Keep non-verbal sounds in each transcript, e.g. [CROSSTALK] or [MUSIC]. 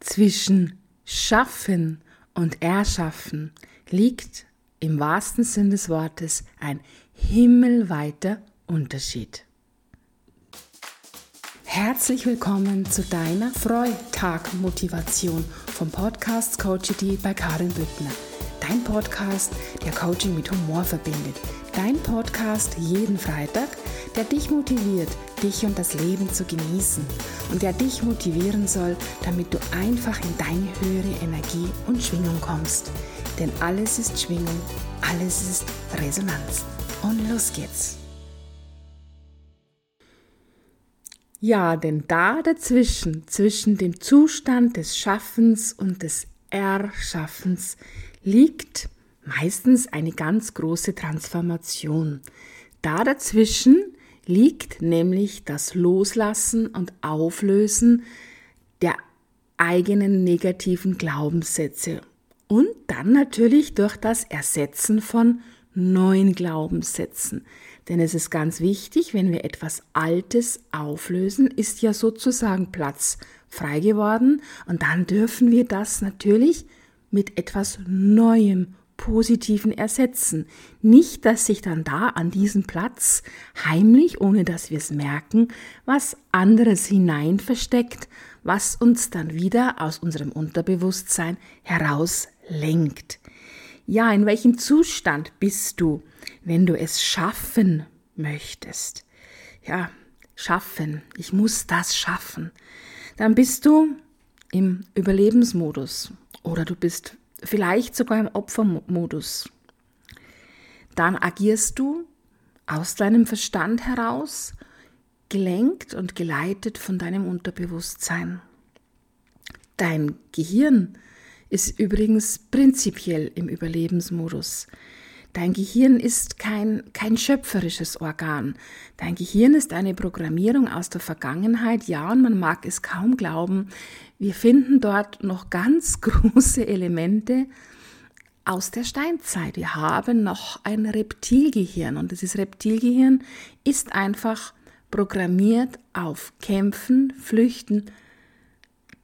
Zwischen Schaffen und Erschaffen liegt im wahrsten Sinn des Wortes ein himmelweiter Unterschied. Herzlich willkommen zu deiner Freitag-Motivation vom Podcast Coachity bei Karin Büttner. Dein Podcast, der Coaching mit Humor verbindet. Dein Podcast jeden Freitag, der dich motiviert, dich und das Leben zu genießen und der dich motivieren soll, damit du einfach in deine höhere Energie und Schwingung kommst. Denn alles ist Schwingung, alles ist Resonanz. Und los geht's. Ja, denn da dazwischen, zwischen dem Zustand des Schaffens und des Erschaffens, liegt meistens eine ganz große Transformation. Da dazwischen liegt nämlich das Loslassen und Auflösen der eigenen negativen Glaubenssätze und dann natürlich durch das Ersetzen von neuen Glaubenssätzen. Denn es ist ganz wichtig, wenn wir etwas Altes auflösen, ist ja sozusagen Platz frei geworden und dann dürfen wir das natürlich mit etwas Neuem, Positiven ersetzen. Nicht, dass sich dann da an diesen Platz heimlich, ohne dass wir es merken, was anderes hinein versteckt, was uns dann wieder aus unserem Unterbewusstsein heraus lenkt. Ja, in welchem Zustand bist du, wenn du es schaffen möchtest? Ja, schaffen. Ich muss das schaffen. Dann bist du im Überlebensmodus oder du bist vielleicht sogar im Opfermodus. Dann agierst du aus deinem Verstand heraus, gelenkt und geleitet von deinem Unterbewusstsein. Dein Gehirn ist übrigens prinzipiell im Überlebensmodus. Dein Gehirn ist kein, kein schöpferisches Organ. Dein Gehirn ist eine Programmierung aus der Vergangenheit. Ja, und man mag es kaum glauben. Wir finden dort noch ganz [LAUGHS] große Elemente aus der Steinzeit. Wir haben noch ein Reptilgehirn und dieses Reptilgehirn ist einfach programmiert auf Kämpfen, Flüchten,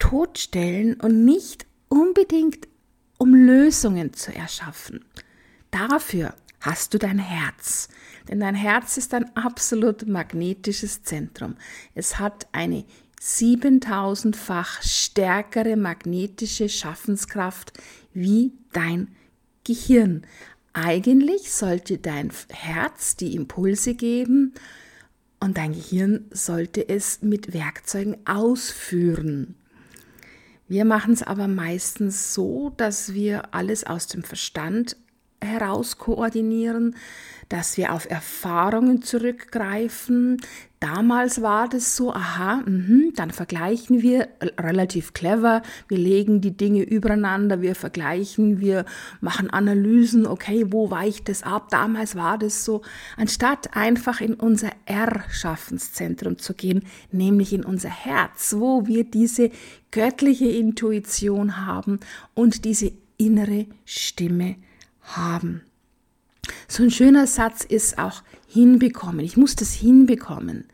Todstellen und nicht unbedingt, um Lösungen zu erschaffen. Dafür hast du dein Herz. Denn dein Herz ist ein absolut magnetisches Zentrum. Es hat eine 7000-fach stärkere magnetische Schaffenskraft wie dein Gehirn. Eigentlich sollte dein Herz die Impulse geben und dein Gehirn sollte es mit Werkzeugen ausführen. Wir machen es aber meistens so, dass wir alles aus dem Verstand heraus koordinieren, dass wir auf Erfahrungen zurückgreifen. Damals war das so, aha, mh, dann vergleichen wir relativ clever, wir legen die Dinge übereinander, wir vergleichen, wir machen Analysen, okay, wo weicht es ab? Damals war das so, anstatt einfach in unser Erschaffenszentrum zu gehen, nämlich in unser Herz, wo wir diese göttliche Intuition haben und diese innere Stimme haben. So ein schöner Satz ist auch hinbekommen. Ich muss das hinbekommen.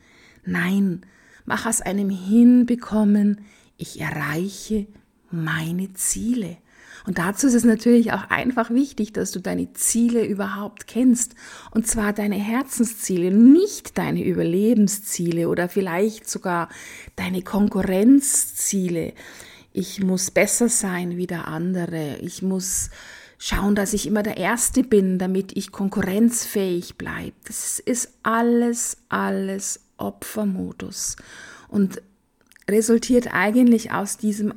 Nein, mach aus einem hinbekommen, ich erreiche meine Ziele. Und dazu ist es natürlich auch einfach wichtig, dass du deine Ziele überhaupt kennst. Und zwar deine Herzensziele, nicht deine Überlebensziele oder vielleicht sogar deine Konkurrenzziele. Ich muss besser sein wie der andere. Ich muss schauen, dass ich immer der Erste bin, damit ich konkurrenzfähig bleibe. Das ist alles, alles Opfermodus und resultiert eigentlich aus diesem,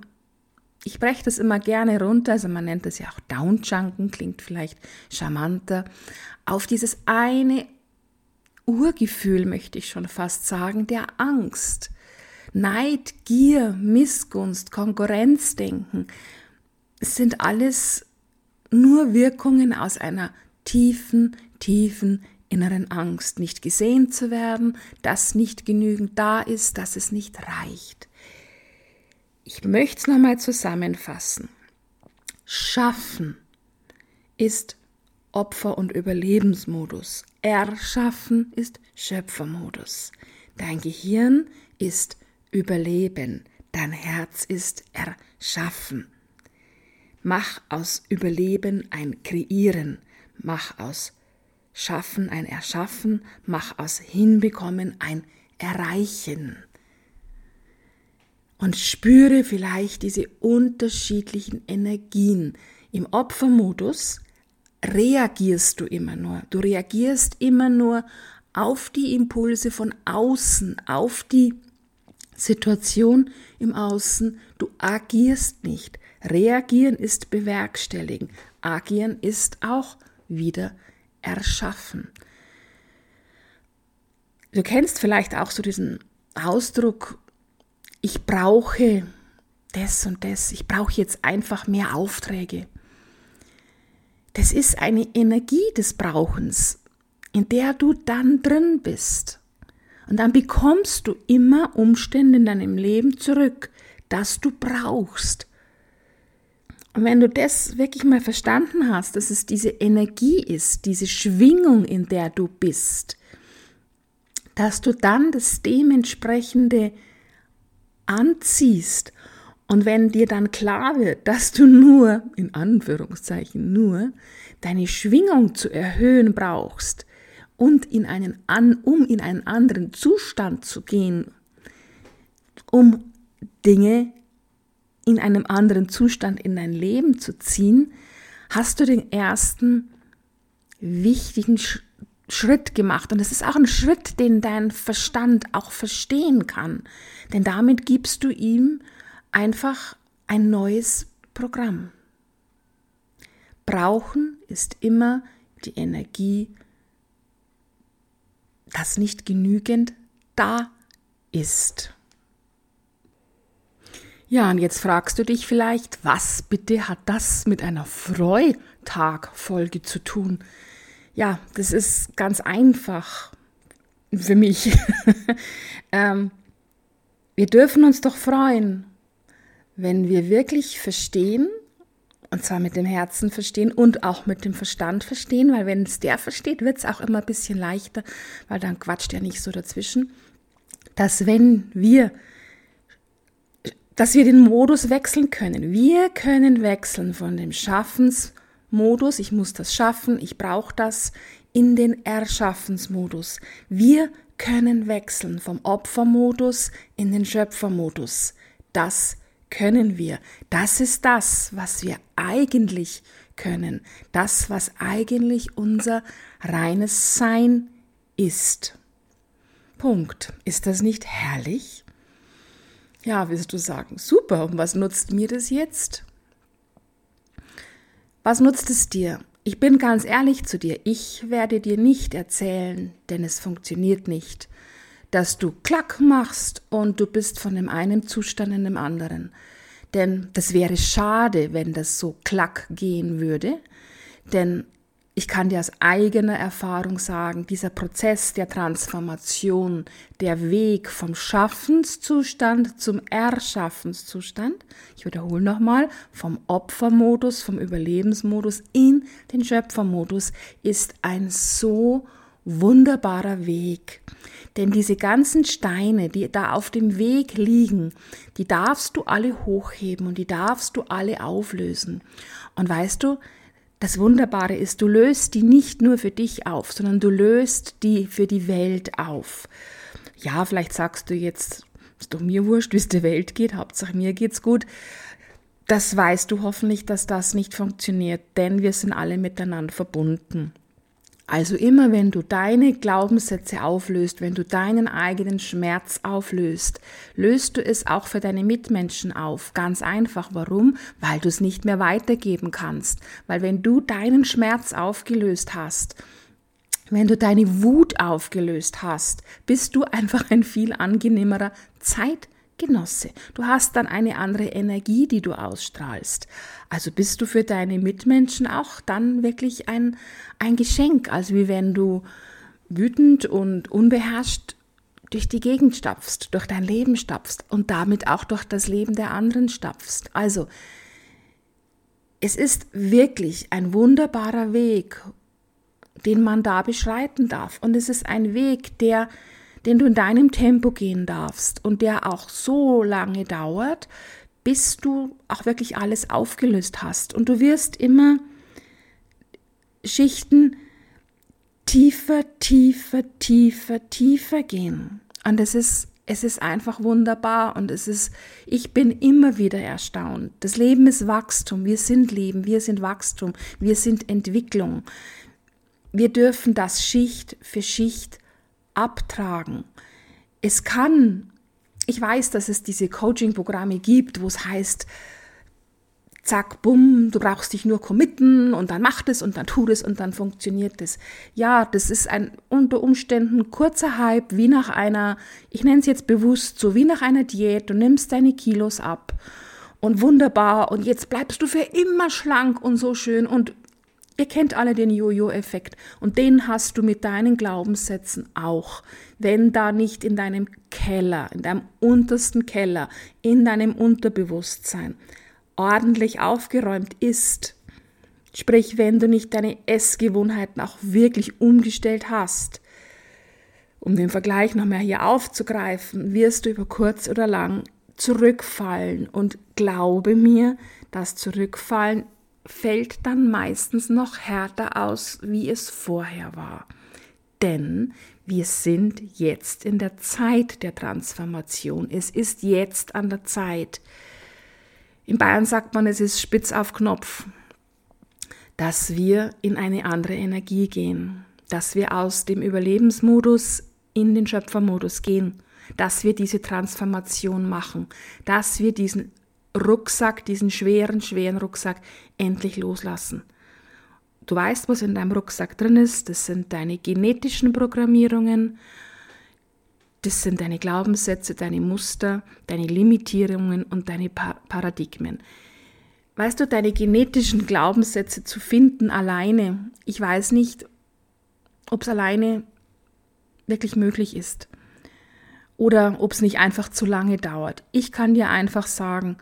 ich breche das immer gerne runter, also man nennt das ja auch Downjunken, klingt vielleicht charmanter, auf dieses eine Urgefühl, möchte ich schon fast sagen, der Angst. Neid, Gier, Missgunst, Konkurrenzdenken, sind alles nur Wirkungen aus einer tiefen, tiefen inneren Angst, nicht gesehen zu werden, dass nicht genügend da ist, dass es nicht reicht. Ich möchte es nochmal zusammenfassen. Schaffen ist Opfer- und Überlebensmodus. Erschaffen ist Schöpfermodus. Dein Gehirn ist Überleben. Dein Herz ist erschaffen. Mach aus Überleben ein Kreieren. Mach aus Schaffen ein Erschaffen. Mach aus Hinbekommen ein Erreichen. Und spüre vielleicht diese unterschiedlichen Energien. Im Opfermodus reagierst du immer nur. Du reagierst immer nur auf die Impulse von außen, auf die Situation im Außen, du agierst nicht. Reagieren ist bewerkstelligen. Agieren ist auch wieder erschaffen. Du kennst vielleicht auch so diesen Ausdruck, ich brauche das und das, ich brauche jetzt einfach mehr Aufträge. Das ist eine Energie des Brauchens, in der du dann drin bist. Und dann bekommst du immer Umstände in deinem Leben zurück, das du brauchst. Und wenn du das wirklich mal verstanden hast, dass es diese Energie ist, diese Schwingung, in der du bist, dass du dann das dementsprechende anziehst. Und wenn dir dann klar wird, dass du nur, in Anführungszeichen nur, deine Schwingung zu erhöhen brauchst, und in einen um in einen anderen Zustand zu gehen, um Dinge in einem anderen Zustand in dein Leben zu ziehen, hast du den ersten wichtigen Schritt gemacht. Und es ist auch ein Schritt, den dein Verstand auch verstehen kann. Denn damit gibst du ihm einfach ein neues Programm. Brauchen ist immer die Energie das nicht genügend da ist. Ja, und jetzt fragst du dich vielleicht, was bitte hat das mit einer Freitag-Folge zu tun? Ja, das ist ganz einfach für mich. [LAUGHS] ähm, wir dürfen uns doch freuen, wenn wir wirklich verstehen, und zwar mit dem Herzen verstehen und auch mit dem Verstand verstehen, weil wenn es der versteht, wird es auch immer ein bisschen leichter, weil dann quatscht er nicht so dazwischen. Dass wenn wir, dass wir den Modus wechseln können. Wir können wechseln von dem Schaffensmodus, ich muss das schaffen, ich brauche das, in den Erschaffensmodus. Wir können wechseln vom Opfermodus in den Schöpfermodus. Das können wir. Das ist das, was wir eigentlich können. Das, was eigentlich unser reines Sein ist. Punkt. Ist das nicht herrlich? Ja, wirst du sagen, super, und was nutzt mir das jetzt? Was nutzt es dir? Ich bin ganz ehrlich zu dir, ich werde dir nicht erzählen, denn es funktioniert nicht dass du Klack machst und du bist von dem einen Zustand in dem anderen. Denn das wäre schade, wenn das so Klack gehen würde. Denn ich kann dir aus eigener Erfahrung sagen, dieser Prozess der Transformation, der Weg vom Schaffenszustand zum Erschaffenszustand, ich wiederhole nochmal, vom Opfermodus, vom Überlebensmodus in den Schöpfermodus, ist ein so wunderbarer Weg. Denn diese ganzen Steine, die da auf dem Weg liegen, die darfst du alle hochheben und die darfst du alle auflösen. Und weißt du, das Wunderbare ist, du löst die nicht nur für dich auf, sondern du löst die für die Welt auf. Ja, vielleicht sagst du jetzt, ist doch mir wurscht, wie es der Welt geht, Hauptsache mir geht's gut. Das weißt du hoffentlich, dass das nicht funktioniert, denn wir sind alle miteinander verbunden. Also immer wenn du deine Glaubenssätze auflöst, wenn du deinen eigenen Schmerz auflöst, löst du es auch für deine Mitmenschen auf. Ganz einfach. Warum? Weil du es nicht mehr weitergeben kannst. Weil wenn du deinen Schmerz aufgelöst hast, wenn du deine Wut aufgelöst hast, bist du einfach ein viel angenehmerer Zeit Genosse. Du hast dann eine andere Energie, die du ausstrahlst. Also bist du für deine Mitmenschen auch dann wirklich ein, ein Geschenk, also wie wenn du wütend und unbeherrscht durch die Gegend stapfst, durch dein Leben stapfst und damit auch durch das Leben der anderen stapfst. Also, es ist wirklich ein wunderbarer Weg, den man da beschreiten darf. Und es ist ein Weg, der den du in deinem Tempo gehen darfst und der auch so lange dauert, bis du auch wirklich alles aufgelöst hast. Und du wirst immer Schichten tiefer, tiefer, tiefer, tiefer gehen. Und es ist, es ist einfach wunderbar und es ist, ich bin immer wieder erstaunt. Das Leben ist Wachstum. Wir sind Leben, wir sind Wachstum, wir sind Entwicklung. Wir dürfen das Schicht für Schicht abtragen. Es kann, ich weiß, dass es diese Coaching-Programme gibt, wo es heißt, zack, bumm, du brauchst dich nur committen und dann macht es und dann tut es und dann funktioniert es. Ja, das ist ein unter Umständen kurzer Hype, wie nach einer, ich nenne es jetzt bewusst so, wie nach einer Diät, du nimmst deine Kilos ab und wunderbar und jetzt bleibst du für immer schlank und so schön und Ihr kennt alle den Jojo-Effekt und den hast du mit deinen Glaubenssätzen auch. Wenn da nicht in deinem Keller, in deinem untersten Keller, in deinem Unterbewusstsein ordentlich aufgeräumt ist, sprich wenn du nicht deine Essgewohnheiten auch wirklich umgestellt hast, um den Vergleich noch mehr hier aufzugreifen, wirst du über kurz oder lang zurückfallen. Und glaube mir, das Zurückfallen fällt dann meistens noch härter aus, wie es vorher war. Denn wir sind jetzt in der Zeit der Transformation. Es ist jetzt an der Zeit, in Bayern sagt man, es ist spitz auf Knopf, dass wir in eine andere Energie gehen, dass wir aus dem Überlebensmodus in den Schöpfermodus gehen, dass wir diese Transformation machen, dass wir diesen Rucksack, diesen schweren, schweren Rucksack endlich loslassen. Du weißt, was in deinem Rucksack drin ist. Das sind deine genetischen Programmierungen das sind deine Glaubenssätze, deine Muster, deine Limitierungen und deine Paradigmen. Weißt du, deine genetischen Glaubenssätze zu finden alleine, ich weiß nicht, ob es alleine wirklich möglich ist oder ob es nicht einfach zu lange dauert. Ich kann dir einfach sagen,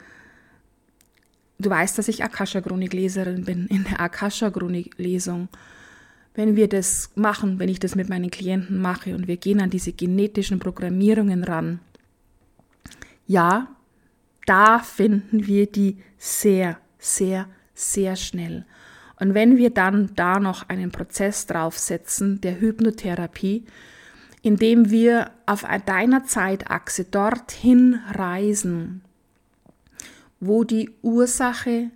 du weißt, dass ich Akasha-Chronik-Leserin bin. In der Akasha-Chronik-Lesung wenn wir das machen, wenn ich das mit meinen Klienten mache und wir gehen an diese genetischen Programmierungen ran, ja, da finden wir die sehr, sehr, sehr schnell. Und wenn wir dann da noch einen Prozess draufsetzen der Hypnotherapie, indem wir auf deiner Zeitachse dorthin reisen, wo die Ursache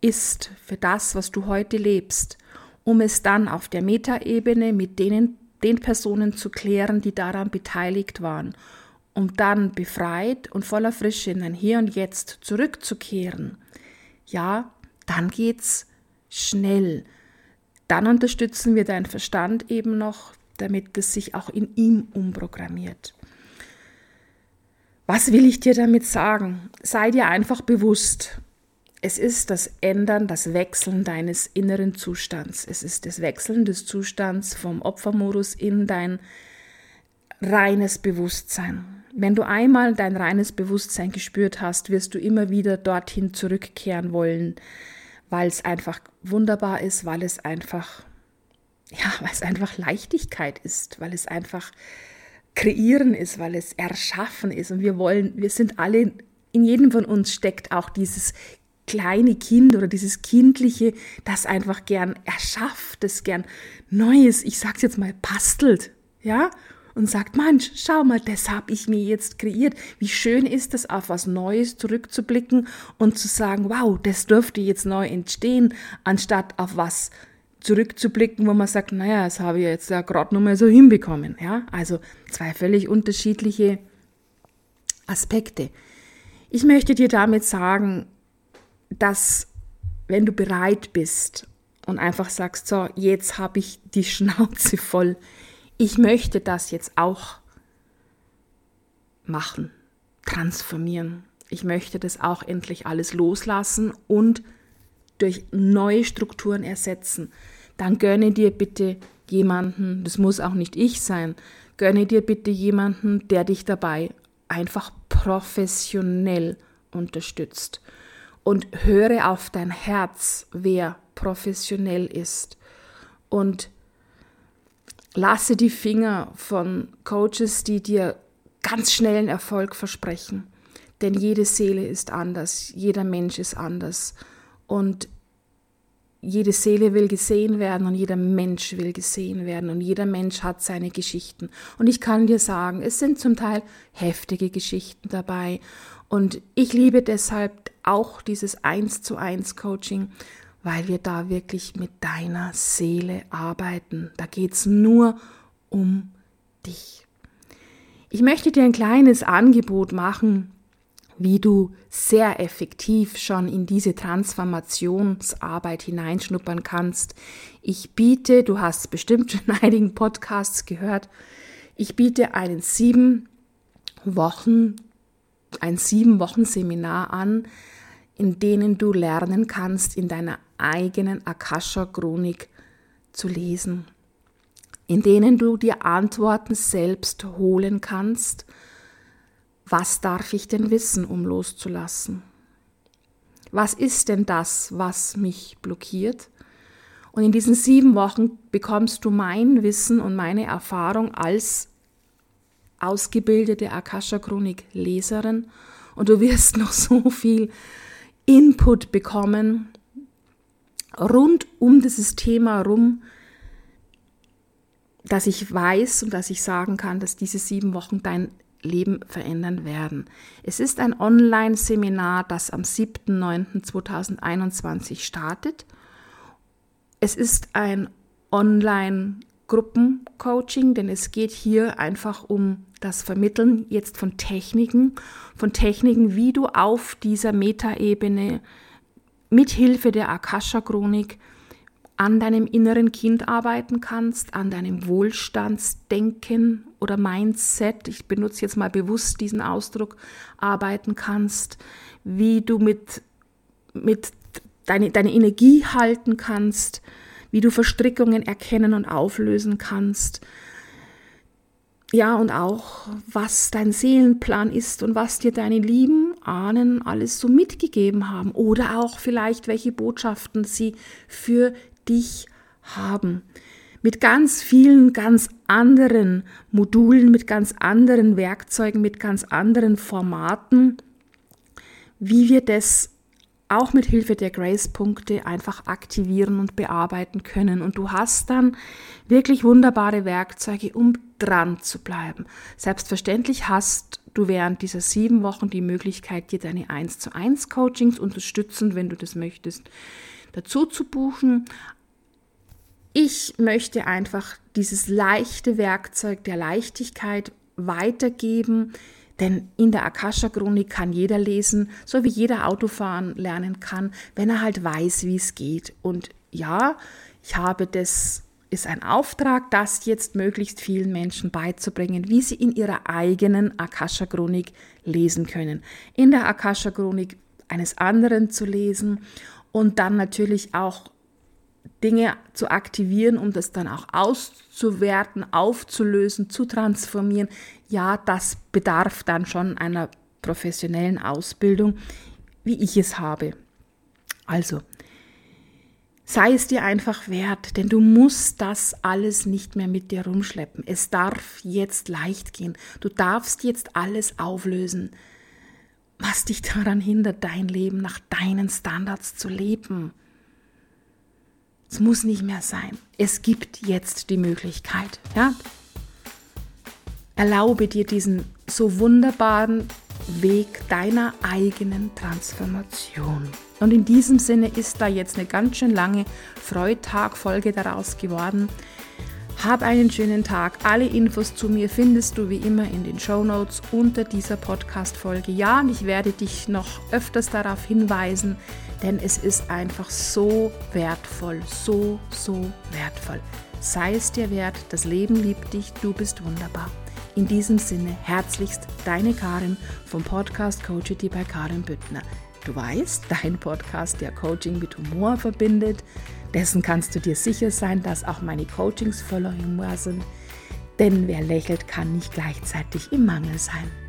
ist für das, was du heute lebst, um es dann auf der Metaebene mit denen, den Personen zu klären, die daran beteiligt waren, um dann befreit und voller Frische in ein Hier und Jetzt zurückzukehren. Ja, dann geht's schnell. Dann unterstützen wir deinen Verstand eben noch, damit es sich auch in ihm umprogrammiert. Was will ich dir damit sagen? Sei dir einfach bewusst, es ist das Ändern, das Wechseln deines inneren Zustands. Es ist das Wechseln des Zustands vom Opfermodus in dein reines Bewusstsein. Wenn du einmal dein reines Bewusstsein gespürt hast, wirst du immer wieder dorthin zurückkehren wollen, weil es einfach wunderbar ist, weil es einfach, ja, weil es einfach Leichtigkeit ist, weil es einfach kreieren ist, weil es erschaffen ist. Und wir wollen, wir sind alle, in jedem von uns steckt auch dieses kleine Kind oder dieses Kindliche, das einfach gern erschafft, das gern Neues, ich sag's jetzt mal, bastelt, ja? Und sagt, Mensch, schau mal, das habe ich mir jetzt kreiert. Wie schön ist es, auf was Neues zurückzublicken und zu sagen, wow, das dürfte jetzt neu entstehen, anstatt auf was zurückzublicken, wo man sagt, naja, das habe ich jetzt ja gerade noch mal so hinbekommen. Ja? Also zwei völlig unterschiedliche Aspekte. Ich möchte dir damit sagen, dass wenn du bereit bist und einfach sagst, so, jetzt habe ich die [LAUGHS] Schnauze voll, ich möchte das jetzt auch machen, transformieren. Ich möchte das auch endlich alles loslassen und durch neue Strukturen ersetzen. Dann gönne dir bitte jemanden, das muss auch nicht ich sein, gönne dir bitte jemanden, der dich dabei einfach professionell unterstützt und höre auf dein Herz, wer professionell ist. Und lasse die Finger von Coaches, die dir ganz schnellen Erfolg versprechen. Denn jede Seele ist anders, jeder Mensch ist anders. Und jede Seele will gesehen werden und jeder Mensch will gesehen werden und jeder Mensch hat seine Geschichten. Und ich kann dir sagen, es sind zum Teil heftige Geschichten dabei. Und ich liebe deshalb auch dieses Eins zu eins Coaching, weil wir da wirklich mit deiner Seele arbeiten. Da geht es nur um dich. Ich möchte dir ein kleines Angebot machen, wie du sehr effektiv schon in diese Transformationsarbeit hineinschnuppern kannst. Ich biete, du hast bestimmt schon [LAUGHS] einigen Podcasts gehört, ich biete einen sieben Wochen, ein sieben Wochen Seminar an, in denen du lernen kannst, in deiner eigenen Akasha-Chronik zu lesen, in denen du dir Antworten selbst holen kannst, was darf ich denn wissen, um loszulassen? Was ist denn das, was mich blockiert? Und in diesen sieben Wochen bekommst du mein Wissen und meine Erfahrung als ausgebildete Akasha-Chronik-Leserin und du wirst [LAUGHS] noch so viel Input bekommen rund um dieses Thema rum, dass ich weiß und dass ich sagen kann, dass diese sieben Wochen dein Leben verändern werden. Es ist ein Online-Seminar, das am 7.9.2021 startet. Es ist ein Online-Gruppencoaching, denn es geht hier einfach um das Vermitteln jetzt von Techniken, von Techniken, wie du auf dieser Metaebene mit Hilfe der Akasha-Chronik an deinem inneren Kind arbeiten kannst, an deinem Wohlstandsdenken oder Mindset, ich benutze jetzt mal bewusst diesen Ausdruck, arbeiten kannst, wie du mit, mit deine, deine Energie halten kannst, wie du Verstrickungen erkennen und auflösen kannst. Ja, und auch, was dein Seelenplan ist und was dir deine lieben Ahnen alles so mitgegeben haben oder auch vielleicht, welche Botschaften sie für dich haben. Mit ganz vielen, ganz anderen Modulen, mit ganz anderen Werkzeugen, mit ganz anderen Formaten, wie wir das auch mit Hilfe der Grace-Punkte einfach aktivieren und bearbeiten können. Und du hast dann wirklich wunderbare Werkzeuge, um dran zu bleiben. Selbstverständlich hast du während dieser sieben Wochen die Möglichkeit, dir deine 1 zu 1 Coachings unterstützen, wenn du das möchtest, dazu zu buchen. Ich möchte einfach dieses leichte Werkzeug der Leichtigkeit weitergeben, denn in der Akasha-Chronik kann jeder lesen, so wie jeder Autofahren lernen kann, wenn er halt weiß, wie es geht. Und ja, ich habe das, ist ein Auftrag, das jetzt möglichst vielen Menschen beizubringen, wie sie in ihrer eigenen Akasha-Chronik lesen können. In der Akasha-Chronik eines anderen zu lesen und dann natürlich auch Dinge zu aktivieren, um das dann auch auszuwerten, aufzulösen, zu transformieren, ja, das bedarf dann schon einer professionellen Ausbildung, wie ich es habe. Also, sei es dir einfach wert, denn du musst das alles nicht mehr mit dir rumschleppen. Es darf jetzt leicht gehen. Du darfst jetzt alles auflösen, was dich daran hindert, dein Leben nach deinen Standards zu leben. Es muss nicht mehr sein. Es gibt jetzt die Möglichkeit. Ja? Erlaube dir diesen so wunderbaren Weg deiner eigenen Transformation. Und in diesem Sinne ist da jetzt eine ganz schön lange Freitag-Folge daraus geworden. Hab einen schönen Tag. Alle Infos zu mir findest du wie immer in den Show Notes unter dieser Podcast-Folge. Ja, und ich werde dich noch öfters darauf hinweisen, denn es ist einfach so wertvoll, so, so wertvoll. Sei es dir wert, das Leben liebt dich, du bist wunderbar. In diesem Sinne herzlichst deine Karin vom Podcast Coachity bei Karin Büttner. Du weißt, dein Podcast, der Coaching mit Humor verbindet. Dessen kannst du dir sicher sein, dass auch meine Coachings voller Humor sind. Denn wer lächelt, kann nicht gleichzeitig im Mangel sein.